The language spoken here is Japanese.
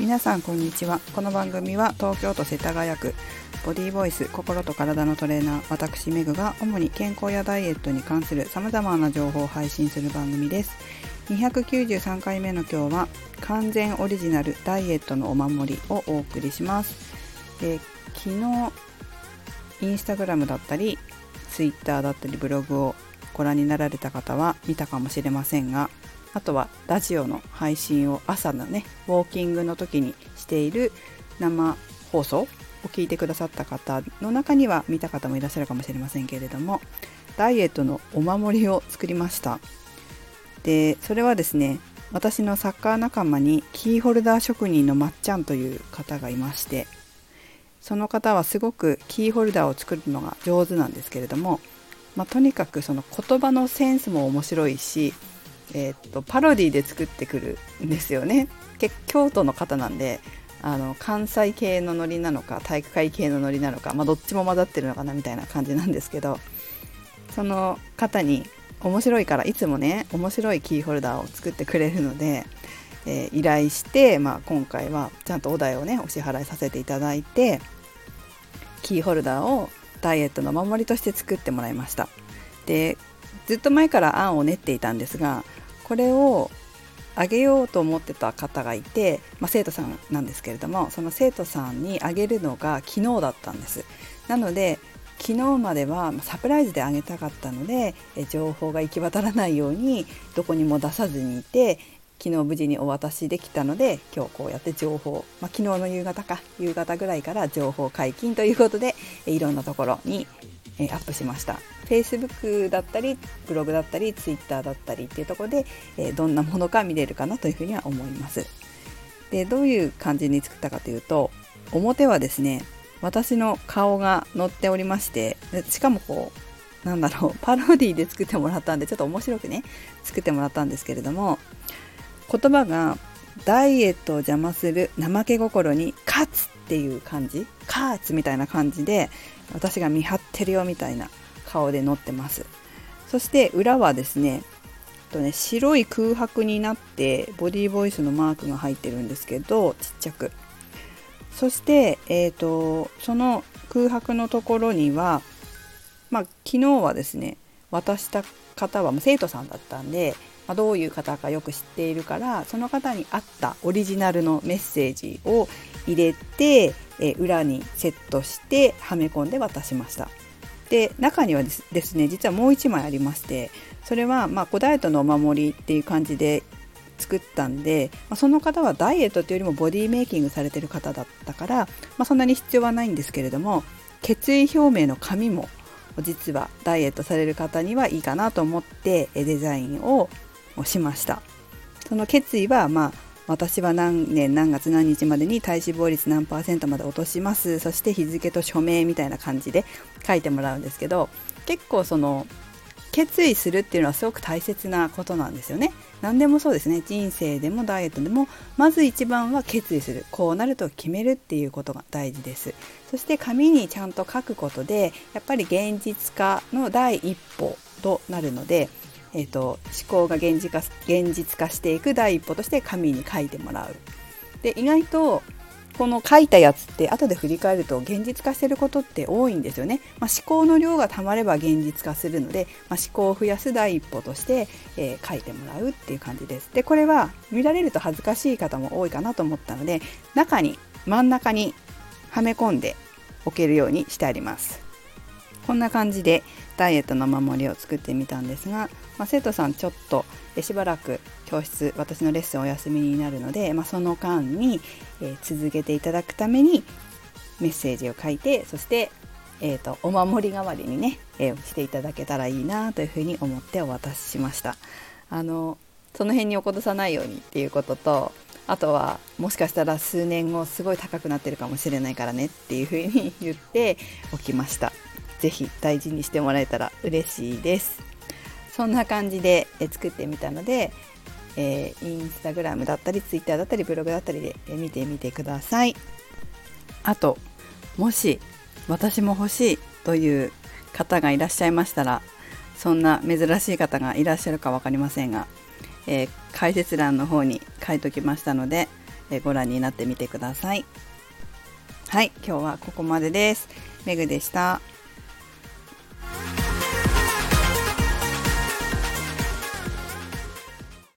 皆さんこんにちは。この番組は東京都世田谷区ボディーボイス心と体のトレーナー私メグが主に健康やダイエットに関する様々な情報を配信する番組です。293回目の今日は完全オリジナルダイエットのお守りをお送りします、え、昨日インスタグラムだったりツイッターだったりブログをご覧になられた方は見たかもしれませんがあとはラジオの配信を朝のねウォーキングの時にしている生放送を聞いてくださった方の中には見た方もいらっしゃるかもしれませんけれどもダイエットのお守りを作りました。でそれはですね私のサッカー仲間にキーホルダー職人のまっちゃんという方がいましてその方はすごくキーホルダーを作るのが上手なんですけれども、まあ、とにかくその言葉のセンスも面白いしえー、っとパロディで作ってくるんですよね。京都の方なんであの関西系のノリなのか体育会系のノリなのか、まあ、どっちも混ざってるのかなみたいな感じなんですけどその方に面白いからいつもね面白いキーホルダーを作ってくれるので、えー、依頼して、まあ、今回はちゃんとお題をねお支払いさせていただいてキーホルダーをダイエットの守りとして作ってもらいました。でずっと前から案を練っていたんですがこれをあげようと思ってた方がいて、まあ、生徒さんなんですけれどもその生徒さんにあげるのが昨日だったんです。なので昨日まではサプライズであげたかったので情報が行き渡らないようにどこにも出さずにいて昨日無事にお渡しできたので今日こうやって情報、まあ、昨日の夕方か夕方ぐらいから情報解禁ということでいろんなところにえアップしました。Facebook だったりブログだったり Twitter だったりっていうところで、えどんなものか見れるかなというふうには思います。でどういう感じに作ったかというと表はですね私の顔が載っておりましてしかもこうなんだろうパロディで作ってもらったんでちょっと面白くね作ってもらったんですけれども言葉がダイエットを邪魔する怠け心に勝つっていう感じ。カーツみたいな感じで私が見張ってるよみたいな顔で載ってます。そして裏はですねとね白い空白になってボディーボイスのマークが入ってるんですけどちっちゃく。そして、えーと、その空白のところには、まあ、昨日はですね渡した方は生徒さんだったんで、まあ、どういう方かよく知っているからその方に合ったオリジナルのメッセージを入れて、え裏にセットしてはめ込んで渡しました。で中にはですね実はもう1枚ありましてそれはまあダイエットのお守りっていう感じで作ったんで、まあ、その方はダイエットというよりもボディメイキングされてる方だったから、まあ、そんなに必要はないんですけれども決意表明の紙も実はダイエットされる方にはいいかなと思ってデザインををしました。その決意はまあ私は何年何月何日までに体脂肪率何パーセントまで落とします。そして日付と署名みたいな感じで書いてもらうんですけど結構その決意するっていうのはすごく大切なことなんですよね。何でもそうですね。人生でもダイエットでもまず一番は決意する。こうなると決めるっていうことが大事です。そして紙にちゃんと書くことでやっぱり現実化の第一歩となるのでえーと、思考が現実化現実化していく第一歩として紙に書いてもらう。で意外とこの書いたやつって後で振り返ると現実化してることって多いんですよね。まあ、思考の量がたまれば現実化するので、まあ、思考を増やす第一歩として、えー、書いてもらうっていう感じです。でこれは見られると恥ずかしい方も多いかなと思ったので中に真ん中にはめ込んでおけるようにしてあります。こんな感じでダイエットの守りを作ってみたんですが、まあ、生徒さんちょっとしばらく教室私のレッスンお休みになるので、まあ、その間に、え、続けていただくためにメッセージを書いてそして、えーと、お守り代わりにね、えー、していただけたらいいなというふうに思ってお渡ししました。あのその辺に落っことさないようにっていうこととあとはもしかしたら数年後すごい高くなってるかもしれないからねっていうふうに言っておきました。ぜひ大事にしてもらえたら嬉しいですそんな感じで作ってみたので、えー、インスタグラムだったりツイッターだったりブログだったりで見てみてくださいあともし私も欲しいという方がいらっしゃいましたらそんな珍しい方がいらっしゃるか分かりませんが、えー、解説欄の方に書いときましたのでえ、ご覧になってみてください。はい、今日はここまでです。メグでした。